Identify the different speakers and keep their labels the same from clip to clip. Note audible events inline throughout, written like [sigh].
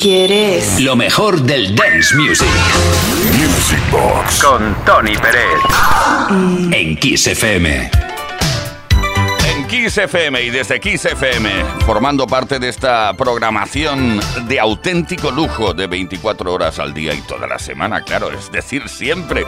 Speaker 1: ¿Quieres?
Speaker 2: Lo mejor del dance music.
Speaker 3: Music Box.
Speaker 4: Con Tony Pérez.
Speaker 2: En Kiss FM.
Speaker 5: En Kiss FM y desde Kiss FM, formando parte de esta programación de auténtico lujo de 24 horas al día y toda la semana, claro, es decir, siempre.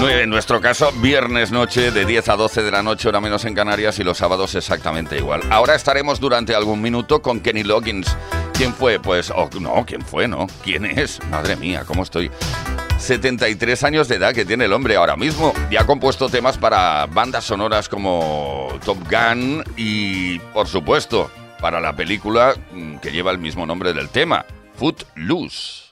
Speaker 5: En nuestro caso, viernes noche de 10 a 12 de la noche, hora menos en Canarias, y los sábados exactamente igual. Ahora estaremos durante algún minuto con Kenny Loggins. ¿Quién fue? Pues, oh, no, ¿quién fue? No, ¿quién es? Madre mía, ¿cómo estoy? 73 años de edad que tiene el hombre ahora mismo y ha compuesto temas para bandas sonoras como Top Gun y, por supuesto, para la película mm, que lleva el mismo nombre del tema, Footloose.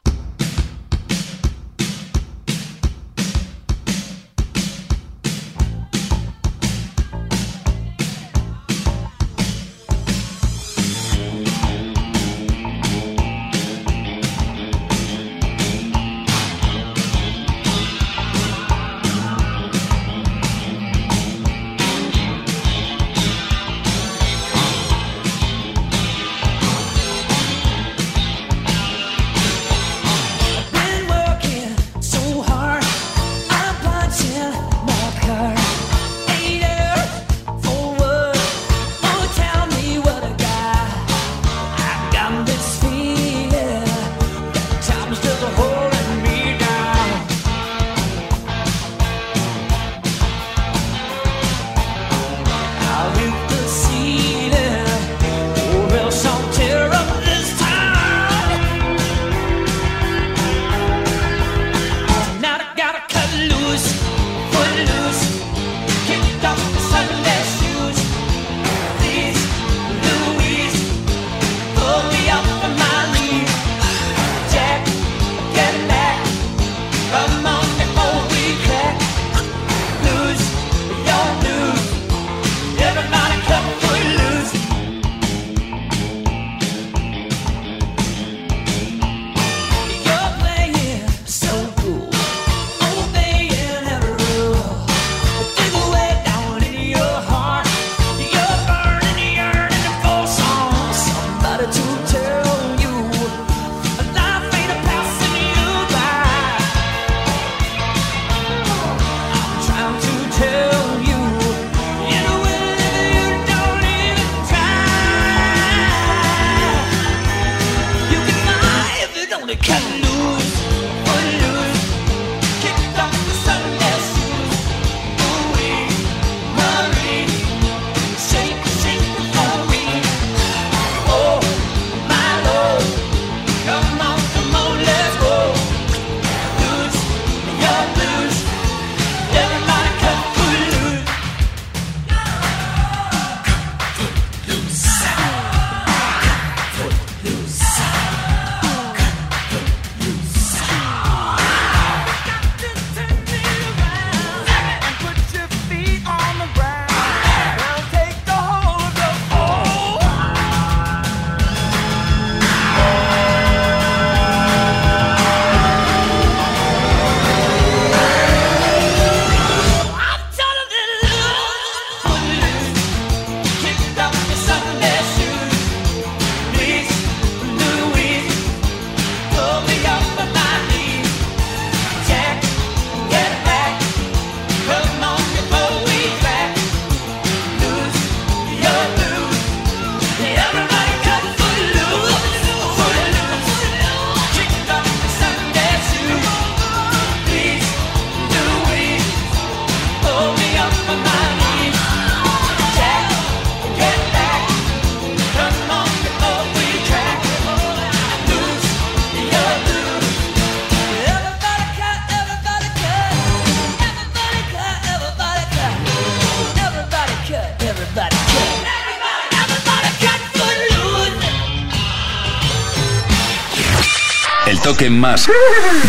Speaker 2: Más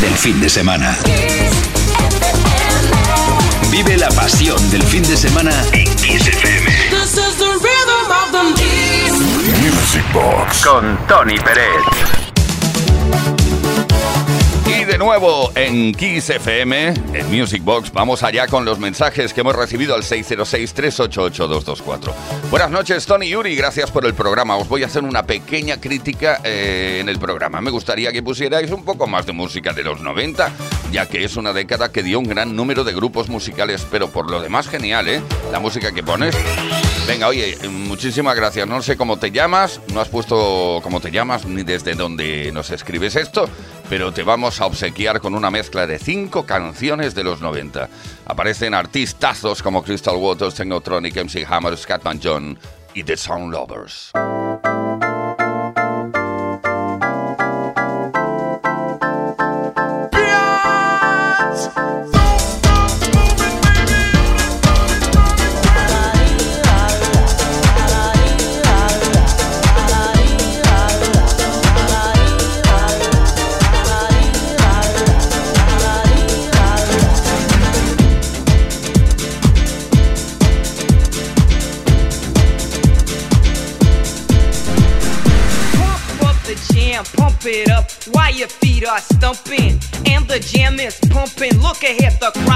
Speaker 2: del fin de semana. Vive la pasión del fin de semana en Kiss FM.
Speaker 6: This is the rhythm of the
Speaker 3: Music Box.
Speaker 4: Con Tony Pérez.
Speaker 5: Y de nuevo en Kiss FM, en Music Box. Vamos allá con los mensajes que hemos recibido al 606-388-224. Buenas noches, Tony Yuri. Gracias por el programa. Os voy a hacer una pequeña crítica eh, en el programa. Me gustaría que pusierais un poco más de música de los 90, ya que es una década que dio un gran número de grupos musicales, pero por lo demás genial, ¿eh? La música que pones. Venga, oye, muchísimas gracias. No sé cómo te llamas, no has puesto cómo te llamas ni desde dónde nos escribes esto, pero te vamos a obsequiar con una mezcla de cinco canciones de los 90. Aparecen artistazos como Crystal Waters, Technotronic, MC Hammer, Scatman John y The Sound Lovers.
Speaker 7: Are stumping. And the jam is pumping. Look ahead, the crowd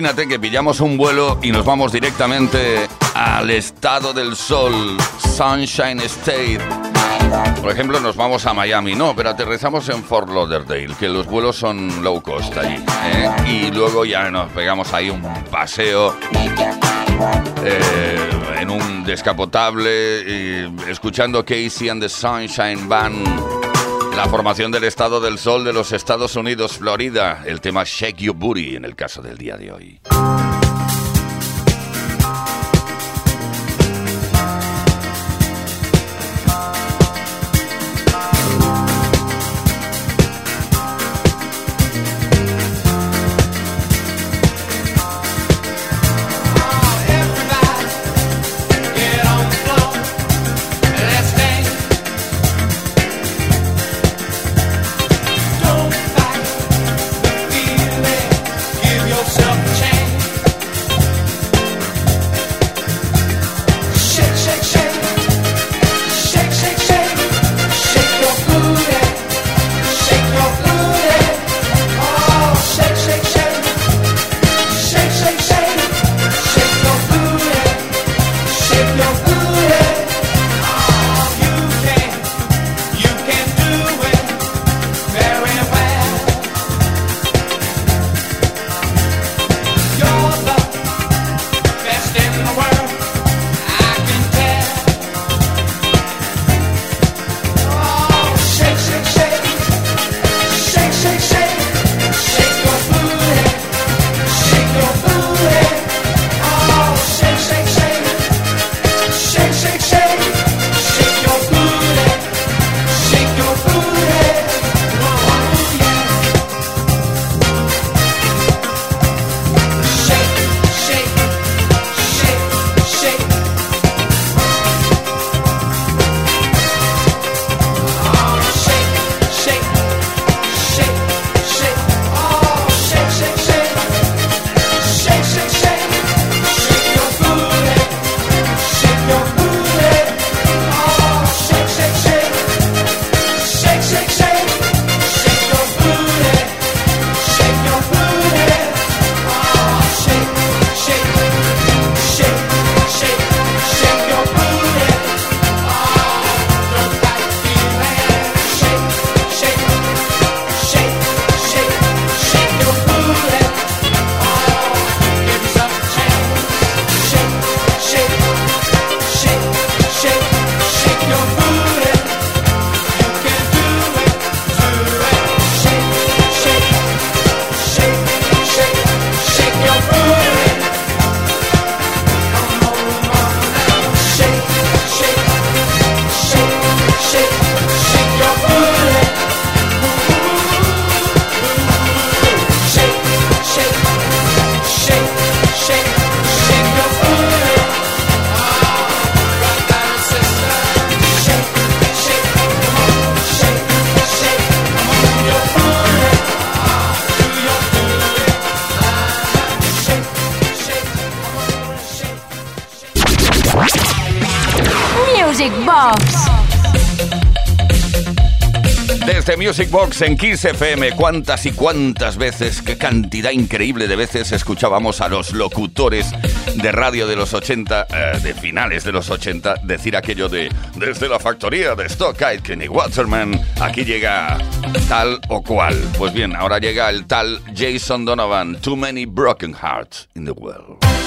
Speaker 5: imagínate que pillamos un vuelo y nos vamos directamente al estado del sol, Sunshine State. Por ejemplo, nos vamos a Miami, no, pero aterrizamos en Fort Lauderdale, que los vuelos son low cost allí. ¿eh? Y luego ya nos pegamos ahí un paseo eh, en un descapotable, escuchando Casey and the Sunshine Band. La formación del Estado del Sol de los Estados Unidos, Florida. El tema Shake Your Booty en el caso del día de hoy. Music Box
Speaker 8: en Kiss FM, cuántas y cuántas veces, qué cantidad increíble de veces escuchábamos a los locutores de radio de los 80, eh, de finales de los 80, decir aquello de desde la factoría de Stock Aitken y Waterman, aquí llega tal o cual. Pues bien, ahora llega el tal Jason Donovan, Too Many Broken Hearts in the World.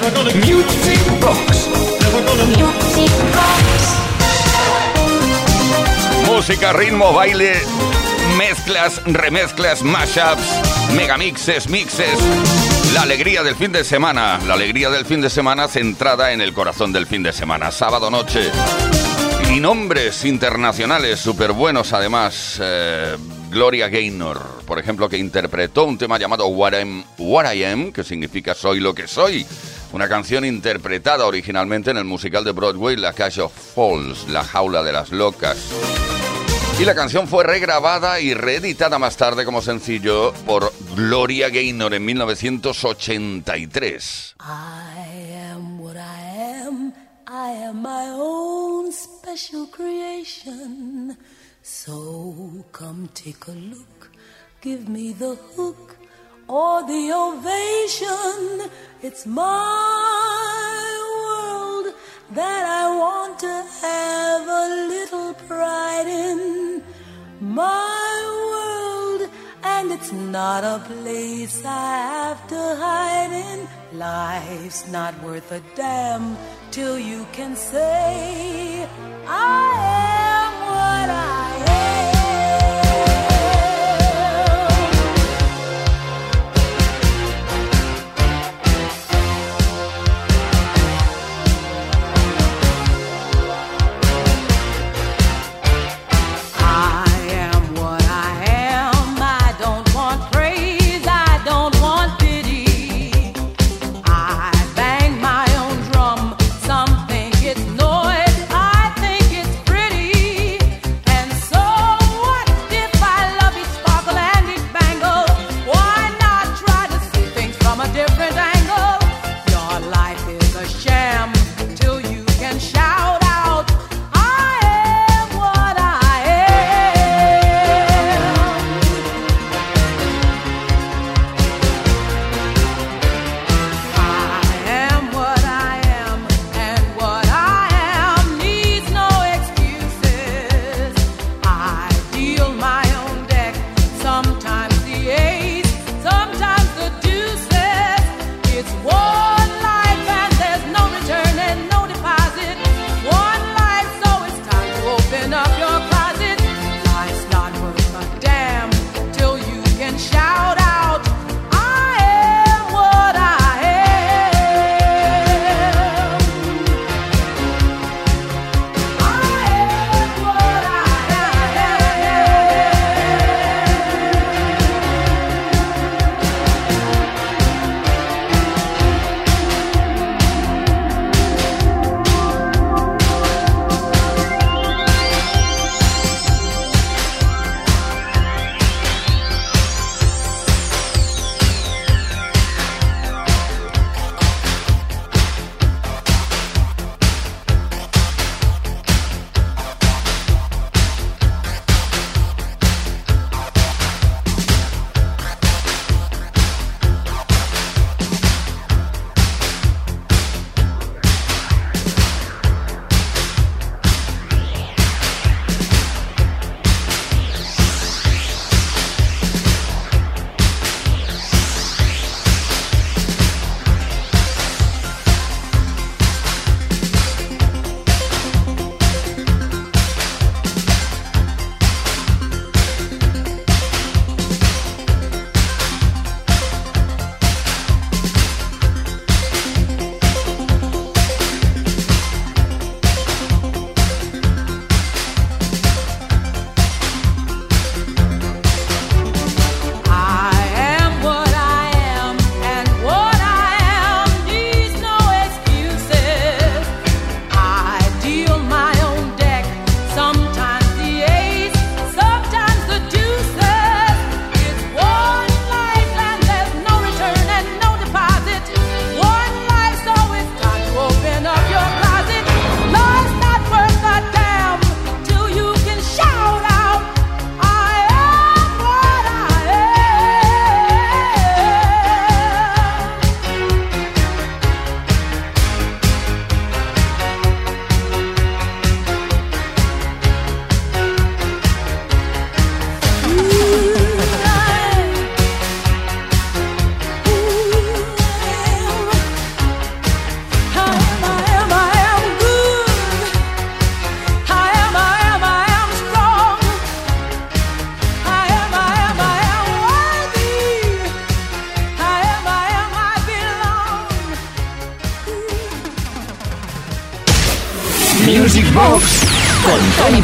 Speaker 2: Box.
Speaker 8: Música, ritmo, baile, mezclas, remezclas, mashups, megamixes, mixes. La alegría del fin de semana, la alegría del fin de semana centrada en el corazón del fin de semana, sábado noche. Y nombres internacionales súper buenos además. eh, Gloria Gaynor, por ejemplo, que interpretó un tema llamado What, I'm- What I Am, que significa Soy lo que soy. Una canción interpretada originalmente en el musical de Broadway La Cage of Falls, La Jaula de las Locas. Y la canción fue regrabada y reeditada más tarde como sencillo por Gloria Gaynor en 1983.
Speaker 9: I am what I am. I am my own special creation. So come take a look. Give me the hook or the ovation. It's my world that I want to have a little pride in. My world, and it's not a place I have to hide in. Life's not worth a damn till you can say, I am what I am.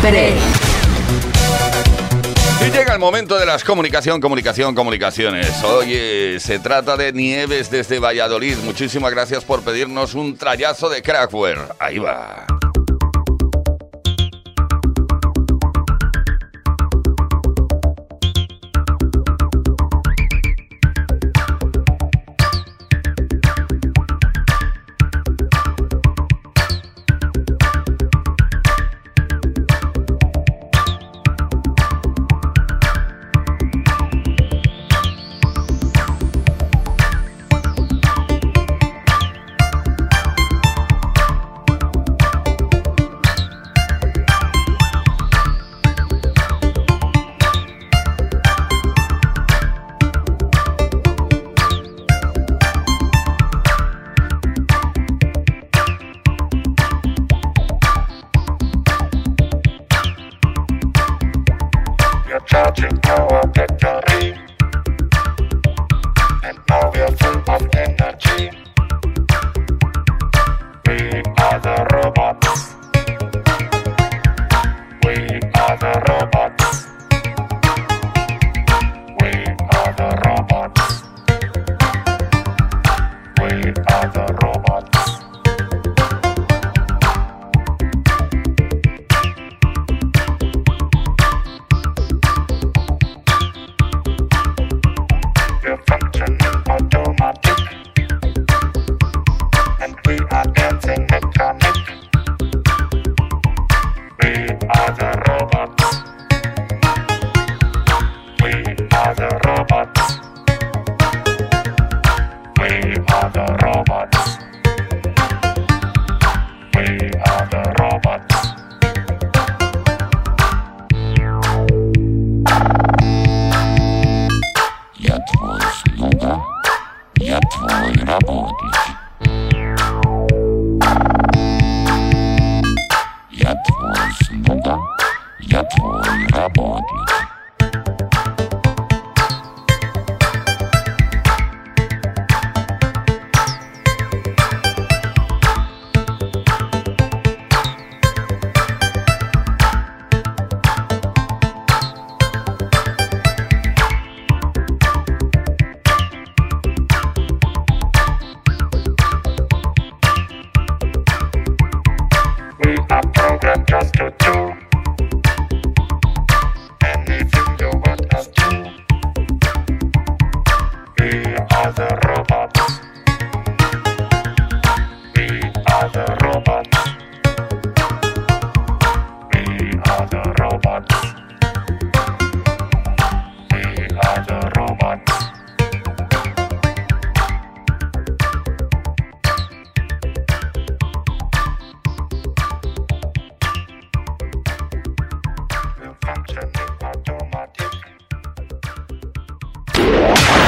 Speaker 10: Pérez.
Speaker 5: Y llega el momento de las comunicación, comunicación, comunicaciones. Oye, eh, se trata de Nieves desde Valladolid. Muchísimas gracias por pedirnos un trayazo de Crackware. Ahí va.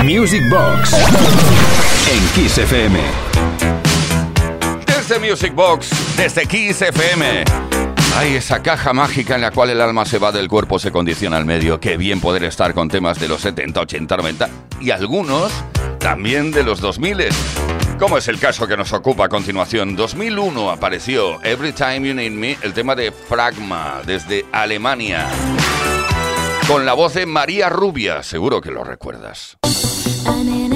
Speaker 10: Music Box en Kiss FM.
Speaker 5: Desde Music Box, desde Kiss FM. Hay esa caja mágica en la cual el alma se va del cuerpo, se condiciona al medio. Qué bien poder estar con temas de los 70, 80, 90 y algunos también de los 2000. Como es el caso que nos ocupa a continuación. 2001 apareció Every Time You Need Me, el tema de Fragma desde Alemania. Con la voz de María Rubia, seguro que lo recuerdas.
Speaker 11: 雨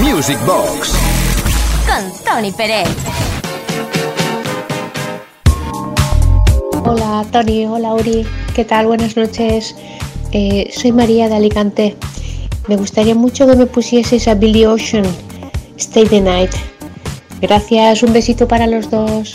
Speaker 10: Music Box
Speaker 12: con Tony Pérez.
Speaker 13: Hola Tony, hola Uri, ¿qué tal? Buenas noches. Eh, soy María de Alicante. Me gustaría mucho que me pusieseis a Billy Ocean, Stay the Night. Gracias, un besito para los dos.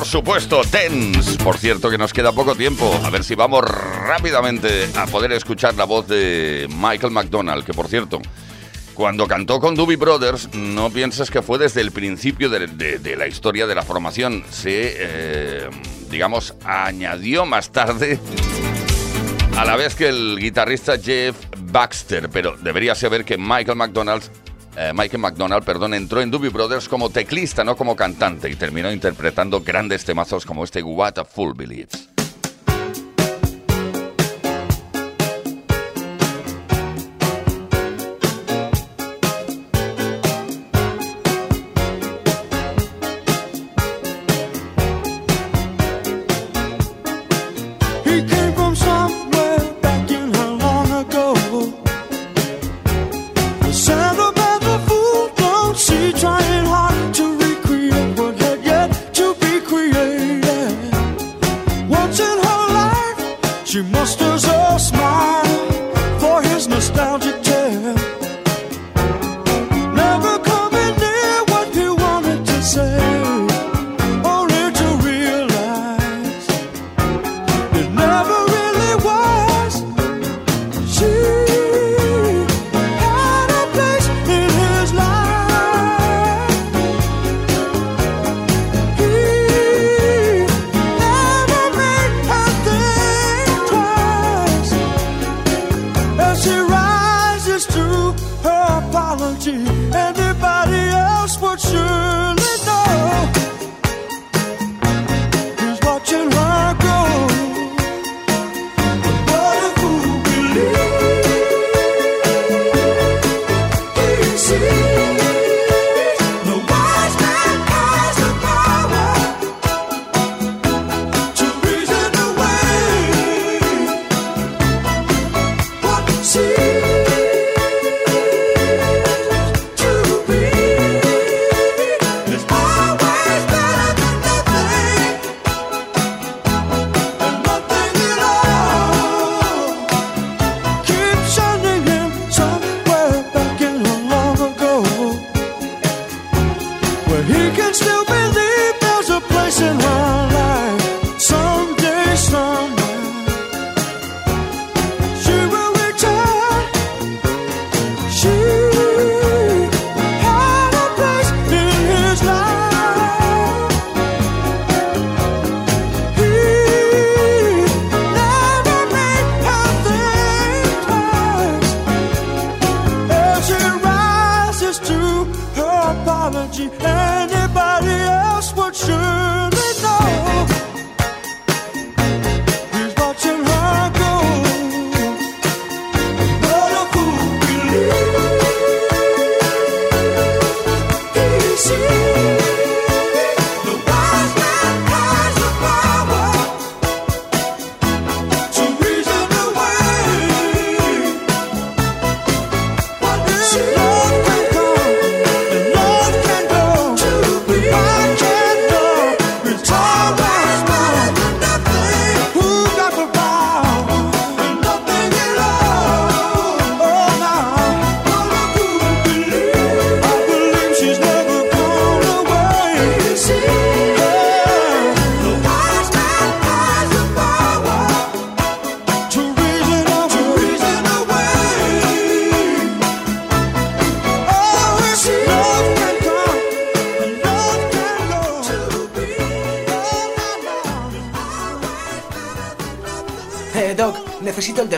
Speaker 5: por supuesto, TENS. Por cierto que nos queda poco tiempo. A ver si vamos rápidamente a poder escuchar la voz de Michael McDonald, que por cierto, cuando cantó con Doobie Brothers, no pienses que fue desde el principio de, la historia de la formación. Se, eh, digamos, añadió más tarde a la vez que el guitarrista Jeff Baxter, pero debería saber que Michael McDonald eh, Michael McDonald, perdón, entró en Doobie Brothers como teclista, no como cantante, y terminó interpretando grandes temazos como este What a Fool Believes.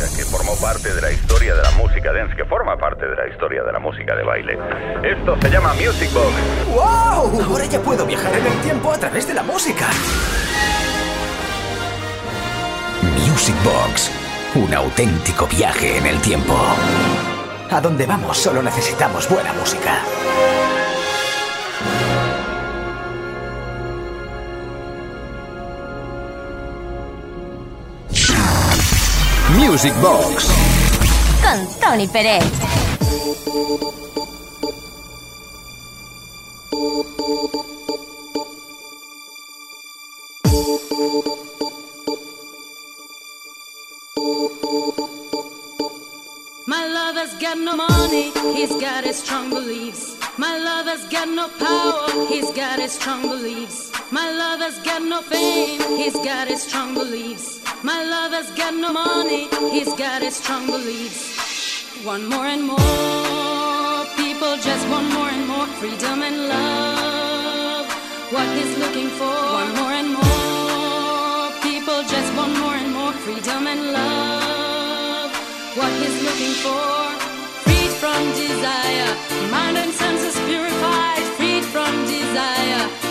Speaker 4: Que formó parte de la historia de la música dance, que forma parte de la historia de la música de baile. Esto se llama Music Box.
Speaker 14: ¡Wow! Ahora ya puedo viajar en el tiempo a través de la música. Music Box. Un auténtico viaje en el tiempo. A donde vamos solo necesitamos buena música.
Speaker 10: Music Box.
Speaker 12: Con Tony Pérez.
Speaker 15: My lover's got no money, he's got his strong beliefs. My lover's got no power, he's got his strong beliefs. My lover's got no fame, he's got his strong beliefs. My lover's got no money, he's got his strong beliefs. One more and more, people just want more and more freedom and love. What he's looking for, one more and more, people just want more and more freedom and love. What he's looking for, freed from desire, mind and senses purified, freed from desire,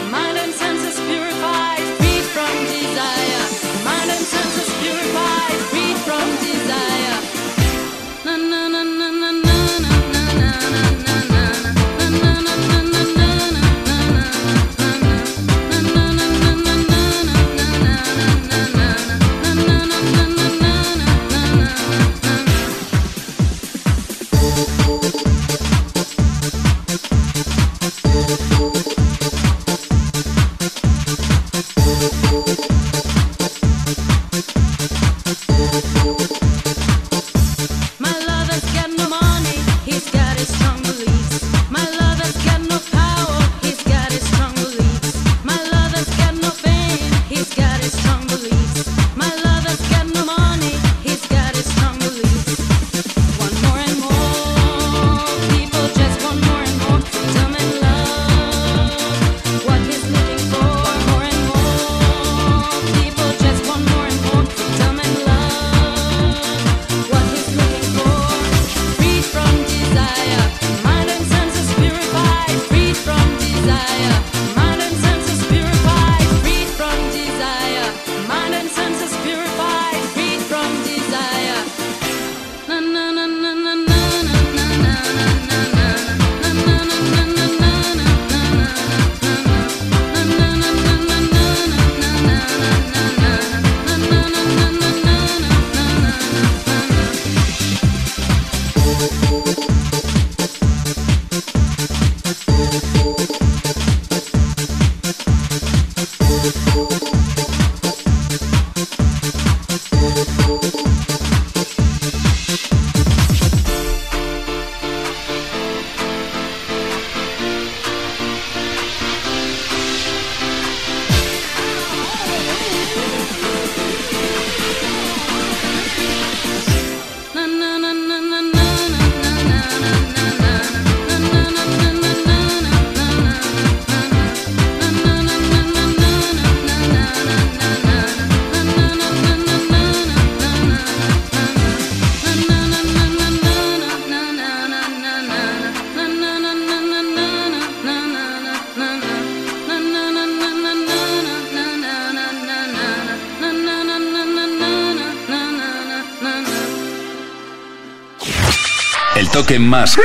Speaker 10: más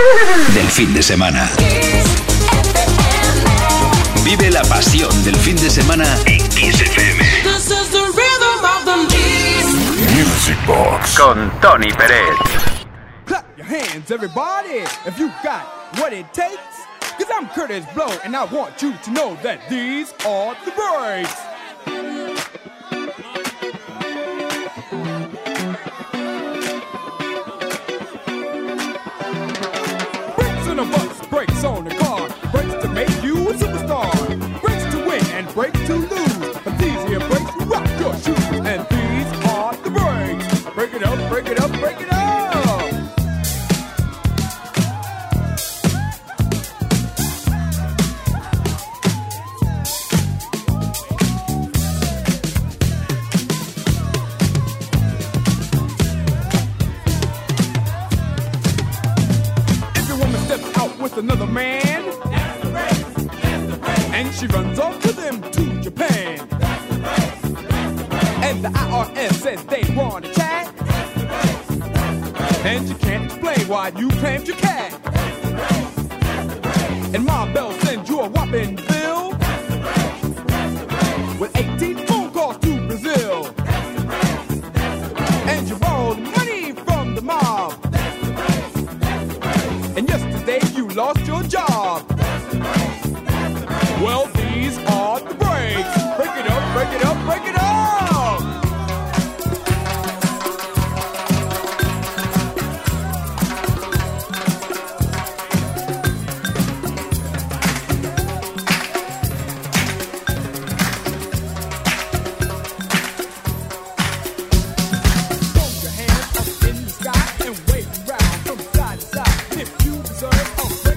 Speaker 10: del fin de semana. Vive la pasión del fin de semana en Kiss FM.
Speaker 2: This is the rhythm of the
Speaker 4: Music Box con Tony Pérez.
Speaker 16: Clap your hands, everybody, if you got what it takes. Cause I'm Curtis Blow, and I want you to know that these are the breaks.
Speaker 10: zone. Oh.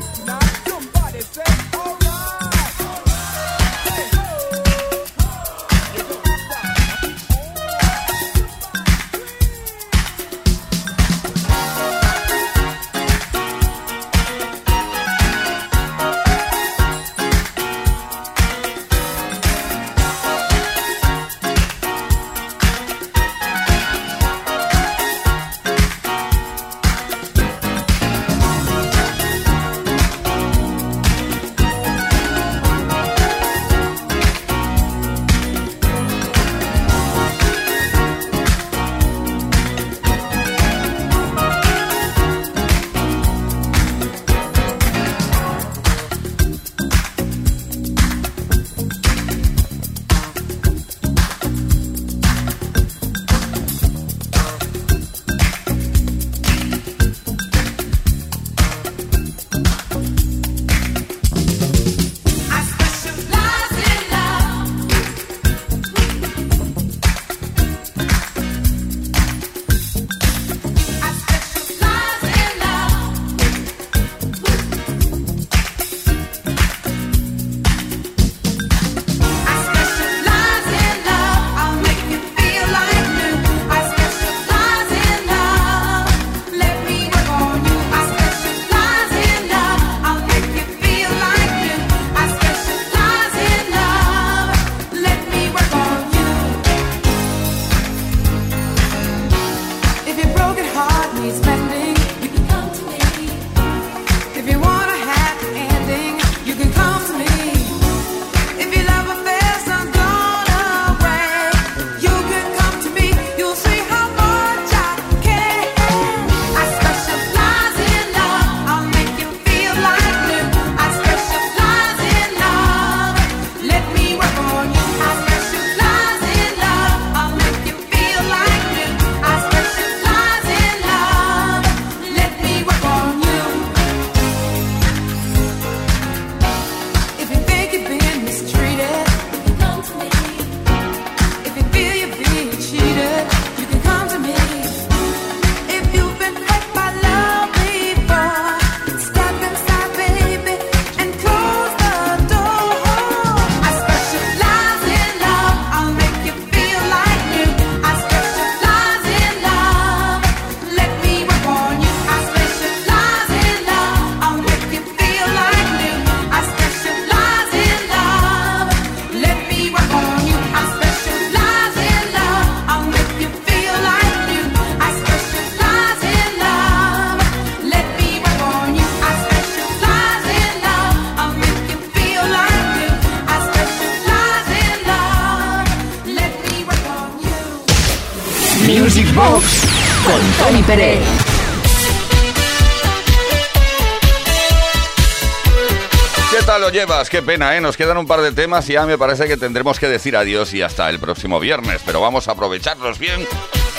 Speaker 5: Qué pena, ¿eh? Nos quedan un par de temas y ya me parece que tendremos que decir adiós y hasta el próximo viernes, pero vamos a aprovecharlos bien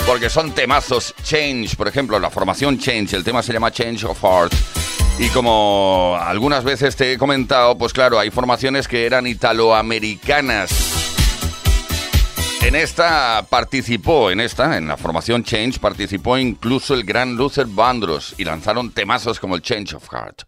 Speaker 5: porque son temazos Change, por ejemplo, la formación Change, el tema se llama Change of Heart. Y como algunas veces te he comentado, pues claro, hay formaciones que eran italoamericanas. En esta participó, en esta, en la formación Change, participó incluso el gran Luther Vandross y lanzaron temazos como el Change of Heart.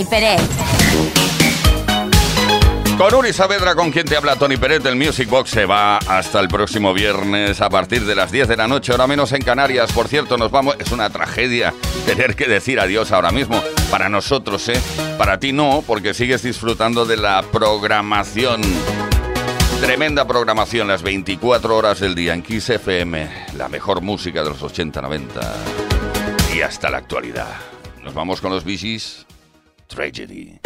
Speaker 12: Tony Pérez.
Speaker 5: Con Uri Saavedra, con quien te habla Tony Peret, el Music Box se va hasta el próximo viernes a partir de las 10 de la noche, ahora menos en Canarias. Por cierto, nos vamos. Es una tragedia [laughs] tener que decir adiós ahora mismo. Para nosotros, ¿eh? Para ti no, porque sigues disfrutando de la programación. Tremenda programación, las 24 horas del día en Kiss FM. La mejor música de los 80-90 y hasta la actualidad. Nos vamos con los bichis. tragedy.